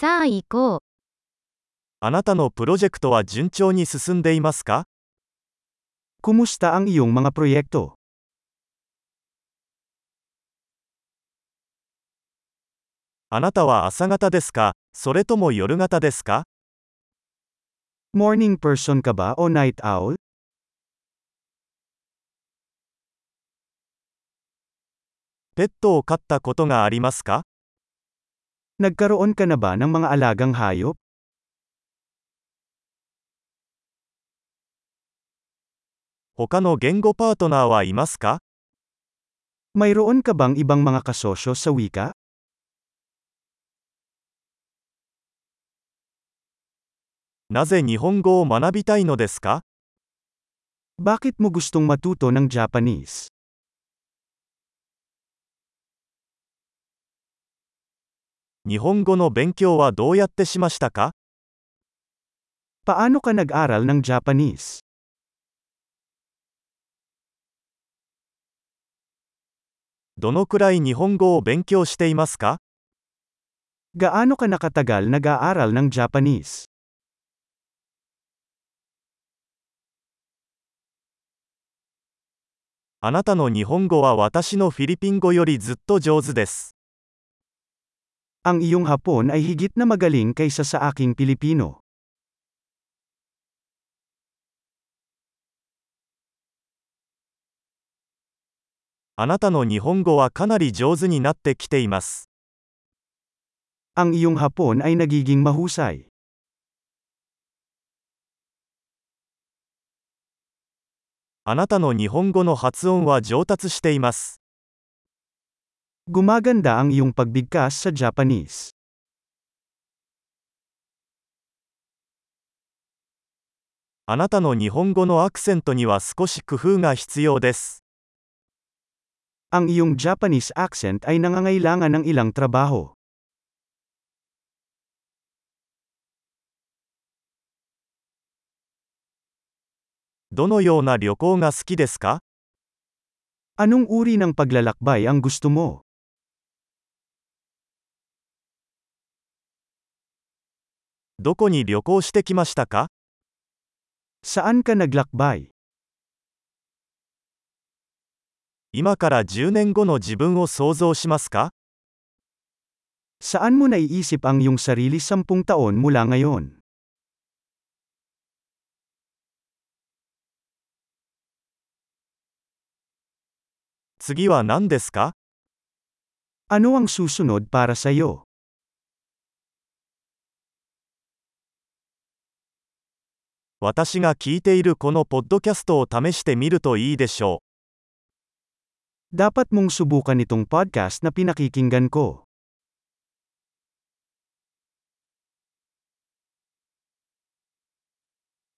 さあ行こう。あなたのプロジェクトは順調に進んでいますか？Kumusta ang iyong mga proyekto? あなたは朝方ですか？それとも夜型ですか？Morning person ka ba o night owl? ペットを飼ったことがありますか？Nagkaroon ka na ba ng mga alagang hayop? 他の言語パートナーはいますか Mayroon ka bang ibang mga kasosyo sa wika? なぜ日本語を学びたいのですか Bakit mo gustong matuto ng Japanese? 日本語の勉強はどうやってしましたか？Paano ka nag-aral ng Japanese? どのくらい日本語を勉強していますか？Gaano ka nakatagal nag-aaral ng Japanese? あなたの日本語は私のフィリピン語よりずっと上手です。Ang iyong Hapon ay higit na magaling kaysa sa aking Pilipino. あなたの日本語はかなり上手になってきています。Ang iyong Hapon ay nagiging mahusay. あなたの日本語の発音は上達しています。Gumaganda ang iyong pagbigkas sa Japanese. あなたの日本語のアクセントには少し工夫が必要です。Ang iyong Japanese accent ay nangangailangan ng ilang trabaho. どのような旅行が好きですか Anong uri ng paglalakbay ang gusto mo? どこに旅行してきましたか Saan ka naglakbay? 今から10年後の自分を想像しますか Saan mo naiisip ang iyong sarili sampung taon mula ngayon? 次は何ですか Ano ang susunod para sa iyo? 私が聞いているこのポッドキャストを試してみるといいでしょう。Dapat mong subukan itong podcast na pinakikinggan ko.